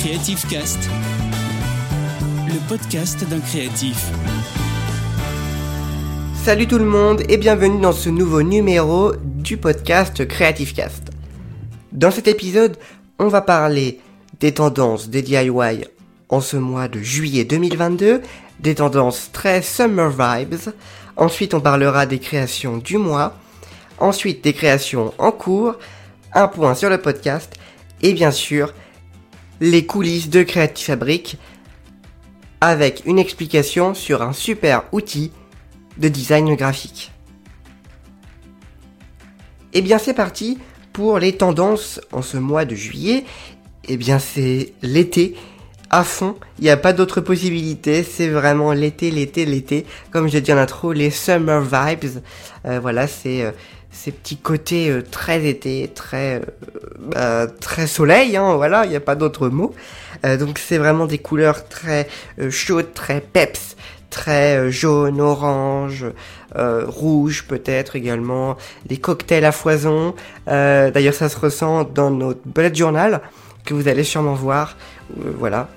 Creative Cast, le podcast d'un créatif. Salut tout le monde et bienvenue dans ce nouveau numéro du podcast Creative Cast. Dans cet épisode, on va parler des tendances des DIY en ce mois de juillet 2022, des tendances très summer vibes. Ensuite, on parlera des créations du mois. Ensuite, des créations en cours. Un point sur le podcast. Et bien sûr, les coulisses de Creative Fabric avec une explication sur un super outil de design graphique. Et bien c'est parti pour les tendances en ce mois de juillet. Et bien c'est l'été à fond, il n'y a pas d'autre possibilité, c'est vraiment l'été, l'été, l'été. Comme j'ai dit en intro, les summer vibes. Euh, voilà, c'est euh, ces petits côtés euh, très été, très bah, très soleil, hein, voilà, il n'y a pas d'autre mot. donc c'est vraiment des couleurs très chaudes, très peps, très jaune, orange, rouge peut-être également, des cocktails à foison. D'ailleurs ça se ressent dans notre bullet journal que vous allez sûrement voir. voilà.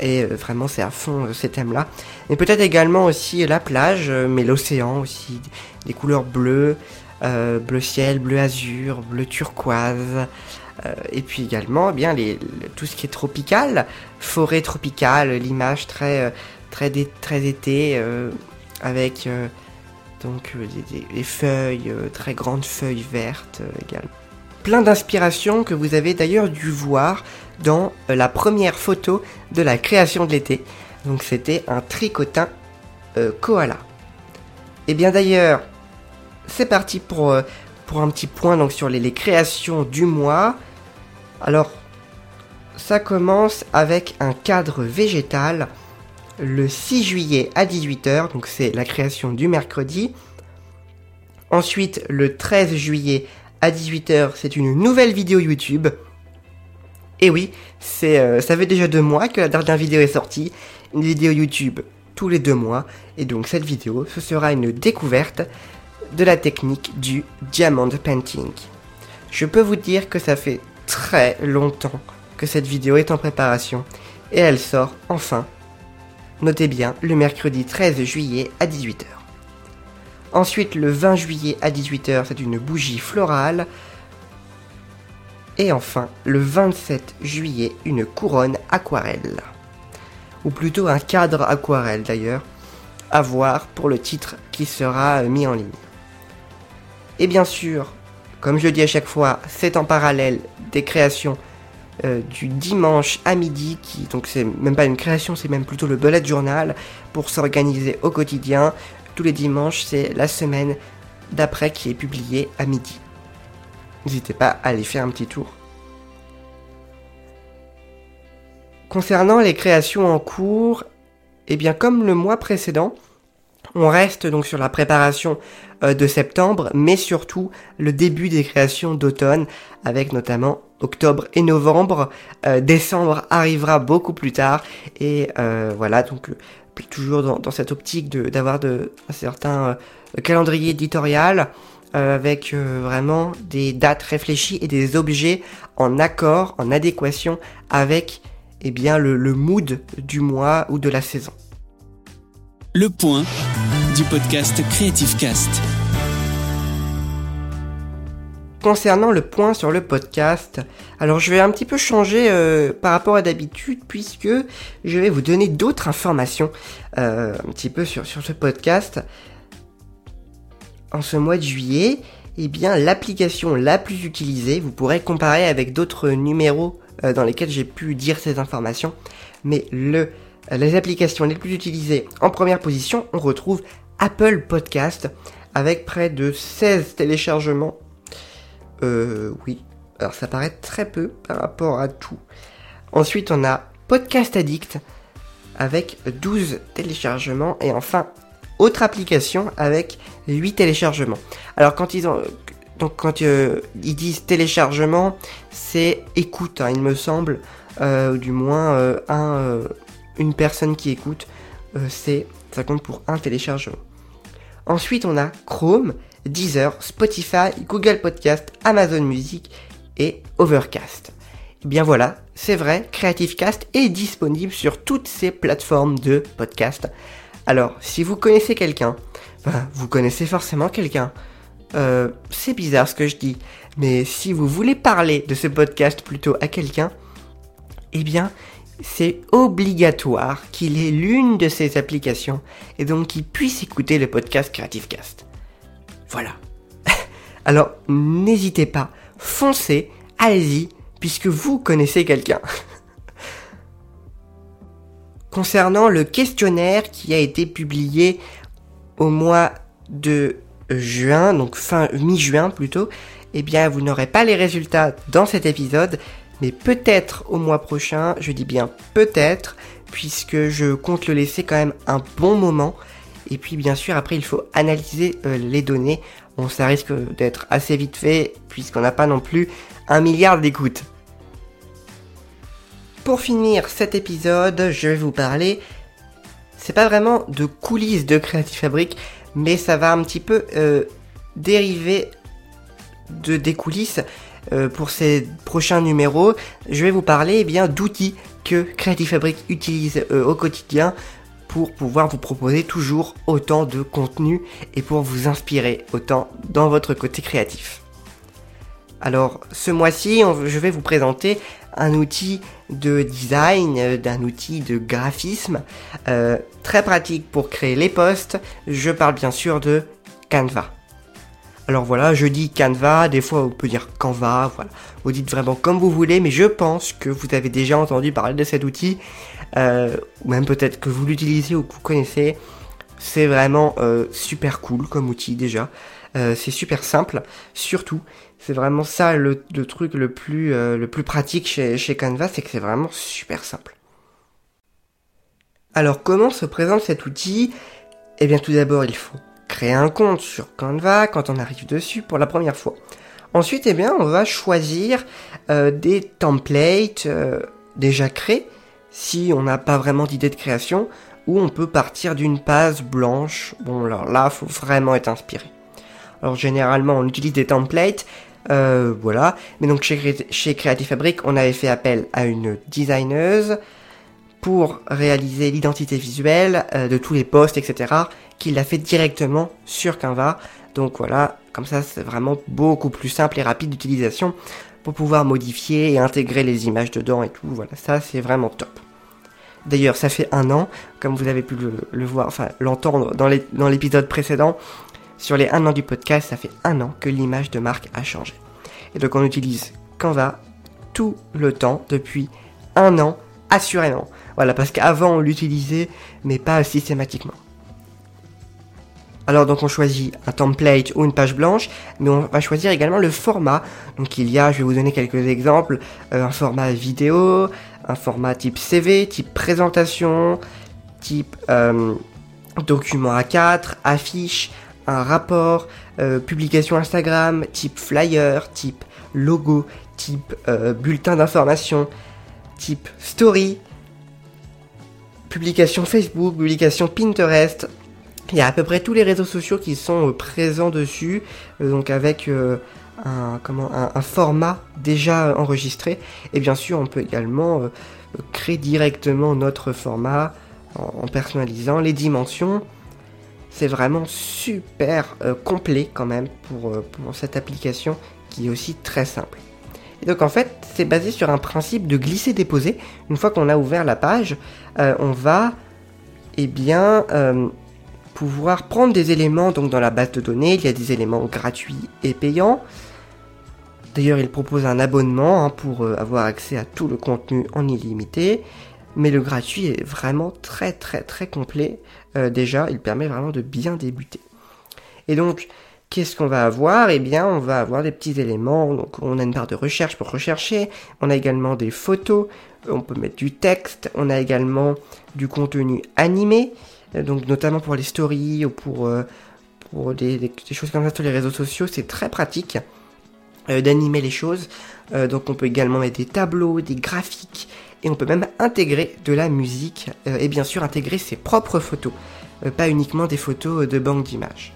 Et vraiment, c'est à fond ces thèmes-là. Mais peut-être également aussi la plage, mais l'océan aussi, des couleurs bleues, euh, bleu ciel, bleu azur, bleu turquoise. Euh, et puis également, eh bien les, tout ce qui est tropical, forêt tropicale, l'image très, euh, très, été, avec donc des, feuilles, très grandes feuilles vertes également. Plein d'inspirations que vous avez d'ailleurs dû voir dans la première photo de la création de l'été. Donc c'était un tricotin koala. Et bien d'ailleurs, c'est parti pour, euh, pour un petit point donc, sur les, créations du mois. Alors, ça commence avec un cadre végétal le 6 juillet à 18h, donc c'est la création du mercredi. Ensuite, le 13 juillet à 18h, c'est une nouvelle vidéo YouTube. Et oui, euh, ça fait déjà deux mois que la dernière vidéo est sortie. Une vidéo YouTube tous les deux mois. Et donc cette vidéo, ce sera une découverte de la technique du diamond painting. Je peux vous dire que ça fait très longtemps que cette vidéo est en préparation et elle sort enfin, notez bien, le mercredi 13 juillet à 18h. Ensuite, le 20 juillet à 18h, c'est une bougie florale. Et enfin, le 27 juillet, une couronne aquarelle. Ou plutôt un cadre aquarelle d'ailleurs, à voir pour le titre qui sera mis en ligne. Et bien sûr, comme je le dis à chaque fois, c'est en parallèle des créations euh, du dimanche à midi, qui donc c'est même pas une création, c'est même plutôt le bullet journal pour s'organiser au quotidien. Tous les dimanches, c'est la semaine d'après qui est publiée à midi. N'hésitez pas à aller faire un petit tour. Concernant les créations en cours, et eh bien comme le mois précédent, on reste donc sur la préparation euh, de septembre, mais surtout le début des créations d'automne, avec notamment octobre et novembre. Euh, décembre arrivera beaucoup plus tard, et euh, voilà, donc toujours dans, cette optique d'avoir un certain calendrier éditorial, avec vraiment des dates réfléchies et des objets en accord, en adéquation avec eh bien, le mood du mois ou de la saison. Le point du podcast Creative Cast. Concernant le point sur le podcast, alors je vais un petit peu changer euh, par rapport à d'habitude puisque je vais vous donner d'autres informations euh, un petit peu sur, sur ce podcast. En ce mois de juillet, eh bien l'application la plus utilisée, vous pourrez comparer avec d'autres numéros euh, dans lesquels j'ai pu dire ces informations, mais le les applications les plus utilisées en première position, on retrouve Apple Podcast avec près de 16 téléchargements. Euh, oui, alors ça paraît très peu par rapport à tout. Ensuite, on a Podcast Addict avec 12 téléchargements et enfin autre application avec 8 téléchargements. Alors quand ils ont quand euh, ils disent téléchargement, c'est écoute, hein, il me semble, euh, du moins un une personne qui écoute, euh, ça compte pour un téléchargement. Ensuite, on a Chrome, Deezer, Spotify, Google Podcast, Amazon Music et Overcast. bien voilà, c'est vrai, Creative Cast est disponible sur toutes ces plateformes de podcast. Alors, si vous connaissez quelqu'un, ben, vous connaissez forcément quelqu'un. Euh, c'est bizarre ce que je dis, mais si vous voulez parler de ce podcast plutôt à quelqu'un, eh bien, c'est obligatoire qu'il ait l'une de ces applications et donc qu'il puisse écouter le podcast Creative Cast. Voilà. Alors, n'hésitez pas, foncez, allez-y, puisque vous connaissez quelqu'un. Concernant le questionnaire qui a été publié au mois de juin, donc fin mi-juin plutôt, eh bien vous n'aurez pas les résultats dans cet épisode, mais peut-être au mois prochain, je dis bien peut-être, puisque je compte le laisser quand même un bon moment. Et puis bien sûr après il faut analyser euh, les données. Bon ça risque d'être assez vite fait puisqu'on n'a pas non plus un milliard d'écoutes. Pour finir cet épisode, je vais vous parler, c'est pas vraiment de coulisses de Creative Fabric, mais ça va un petit peu euh, dériver de des coulisses euh, pour ces prochains numéros. Je vais vous parler eh bien d'outils que Creative Fabric utilise euh, au quotidien pour pouvoir vous proposer toujours autant de contenu et pour vous inspirer autant dans votre côté créatif. Alors ce mois-ci, je vais vous présenter un outil de design, euh, d'un outil de graphisme très pratique pour créer les posts. Je parle bien sûr de Canva. Alors voilà, je dis Canva, des fois on peut dire Canva, voilà. Vous dites vraiment comme vous voulez, mais je pense que vous avez déjà entendu parler de cet outil, euh, ou même peut-être que vous l'utilisez ou que vous connaissez. C'est vraiment super cool comme outil déjà. c'est super simple, surtout c'est vraiment ça le, truc le plus, euh, le plus pratique chez, chez Canva, c'est que c'est vraiment super simple. Alors comment se présente cet outil? Eh bien tout d'abord il faut créer un compte sur Canva quand on arrive dessus pour la première fois. Ensuite eh bien on va choisir euh, des templates euh, déjà créés si on n'a pas vraiment d'idée de création ou on peut partir d'une page blanche. Bon alors là faut vraiment être inspiré. Alors généralement on utilise des templates euh, voilà. Mais donc chez, chez Creative Fabric, on avait fait appel à une designeuse pour réaliser l'identité visuelle euh, de tous les posts, etc. qui l'a fait directement sur Canva. Donc voilà, comme ça c'est vraiment beaucoup plus simple et rapide d'utilisation pour pouvoir modifier et intégrer les images dedans et tout. Voilà, ça c'est vraiment top. D'ailleurs, ça fait un an, comme vous avez pu le, voir, enfin l'entendre dans l'épisode précédent, sur les un an du podcast, ça fait un an que l'image de marque a changé. Et donc on utilise Canva tout le temps depuis un an, assurément. Voilà, parce qu'avant on l'utilisait, mais pas systématiquement. Alors donc on choisit un template ou une page blanche, mais on va choisir également le format. Donc il y a, je vais vous donner quelques exemples, euh, un format vidéo, un format type CV, type présentation, type euh, document A4, affiche, un rapport, euh, publication Instagram, type flyer, type logo, type bulletin d'information, type story, publication Facebook, publication Pinterest. Il y a à peu près tous les réseaux sociaux qui sont euh, présents dessus, donc avec un, comment, un, format déjà enregistré. Et bien sûr, on peut également créer directement notre format en personnalisant les dimensions, c'est vraiment super euh, complet quand même euh, pour, cette application qui est aussi très simple. Donc en fait, c'est basé sur un principe de glisser-déposer. Une fois qu'on a ouvert la page, euh, on va eh bien, pouvoir prendre des éléments donc dans la base de données. Il y a des éléments gratuits et payants. D'ailleurs, il propose un abonnement hein, pour avoir accès à tout le contenu en illimité. Mais le gratuit est vraiment très très très complet. Euh, déjà, il permet vraiment de bien débuter. Et donc, qu'est-ce qu'on va avoir? Eh bien, on va avoir des petits éléments. Donc, on a une barre de recherche pour rechercher. On a également des photos. On peut mettre du texte. On a également du contenu animé. Euh, donc, notamment pour les stories ou pour, euh, des, choses comme ça sur les réseaux sociaux. C'est très pratique d'animer les choses. donc, on peut également mettre des tableaux, des graphiques et on peut même intégrer de la musique euh, et bien sûr intégrer ses propres photos, euh, pas uniquement des photos de banque d'images.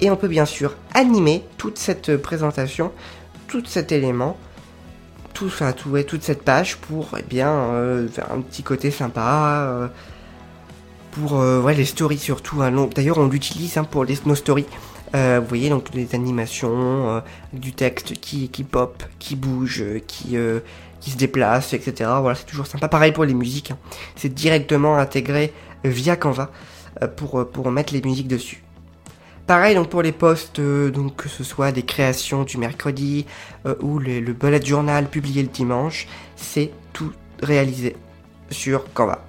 Et on peut bien sûr animer toute cette présentation, tout cet élément, tout, enfin, tout, ouais, toute cette page pour eh bien euh, faire un petit côté sympa. euh, pour euh, ouais, les stories surtout. hein. D'ailleurs, on l'utilise hein, pour les, nos stories. Euh, vous voyez donc les animations, euh, du texte qui, qui pop, qui bouge, euh, qui, euh, qui se déplace, etc. Voilà, c'est toujours sympa. Pareil pour les musiques. hein. C'est directement intégré euh, via Canva euh, pour, euh, pour mettre les musiques dessus. Pareil donc pour les posts, euh, donc que ce soit des créations du mercredi euh, ou le, le bullet journal publié le dimanche, c'est tout réalisé sur Canva.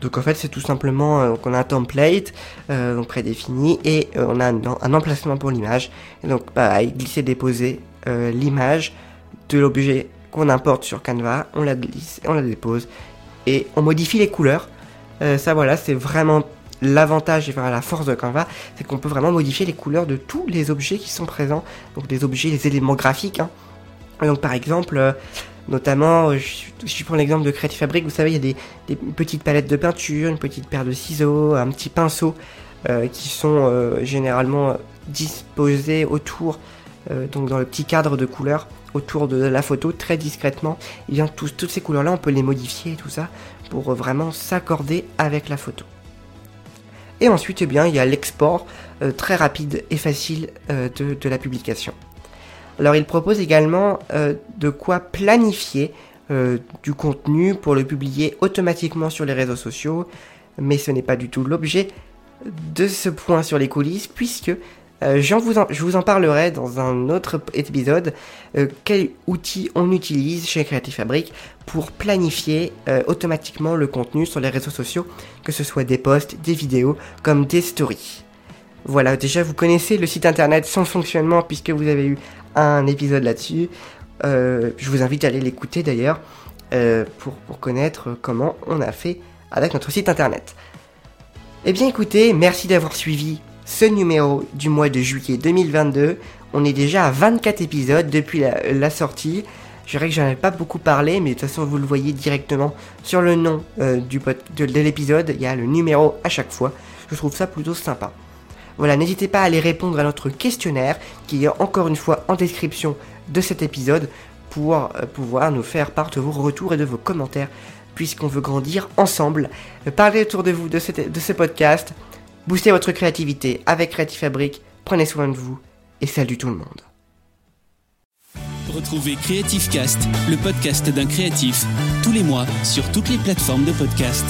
Donc en fait c'est tout simplement euh, qu'on a un template euh, donc prédéfini et euh, on a un, un emplacement pour l'image. Et donc pareil, glisser déposer euh, l'image de l'objet qu'on importe sur Canva, on la glisse, on la dépose et on modifie les couleurs. Euh, ça voilà, c'est vraiment l'avantage et la force de Canva, c'est qu'on peut vraiment modifier les couleurs de tous les objets qui sont présents, donc les objets, les éléments graphiques. hein. Donc par exemple, euh, notamment, euh, je, je prends l'exemple de Creative Fabric, vous savez, il y a des, des petites palettes de peinture, une petite paire de ciseaux, un petit pinceau euh, qui sont généralement disposés autour, donc dans le petit cadre de couleurs autour de la photo très discrètement. Et bien tous- toutes ces couleurs-là, on peut les modifier et tout ça pour vraiment s'accorder avec la photo. Et ensuite, eh il y a l'export euh, très rapide et facile euh, de, la publication. Alors, il propose également euh, de quoi planifier du contenu pour le publier automatiquement sur les réseaux sociaux, mais ce n'est pas du tout l'objet de ce point sur les coulisses, puisque euh, j'en vous en- je vous en parlerai dans un autre épisode, euh, quel outil on utilise chez Creative Fabric pour planifier euh, automatiquement le contenu sur les réseaux sociaux, que ce soit des posts, des vidéos, comme des stories. Voilà, déjà vous connaissez le site internet, son fonctionnement, puisque vous avez eu un épisode là-dessus. Je vous invite à aller l'écouter d'ailleurs, pour, pour connaître comment on a fait avec notre site internet. Eh bien écoutez, merci d'avoir suivi ce numéro du mois de juillet 2022. On est déjà à 24 épisodes depuis la, sortie. Je dirais que j'en ai pas beaucoup parlé, mais de toute façon vous le voyez directement sur le nom euh, de, de l'épisode. Il y a le numéro à chaque fois. Je trouve ça plutôt sympa. Voilà, n'hésitez pas à aller répondre à notre questionnaire qui est encore une fois en description de cet épisode pour euh, pouvoir nous faire part de vos retours et de vos commentaires puisqu'on veut grandir ensemble. Euh, Parlez autour de vous de ce podcast. Boostez votre créativité avec Creative Fabric. Prenez soin de vous et salut tout le monde. Retrouvez Creative Cast, le podcast d'un créatif, tous les mois sur toutes les plateformes de podcast.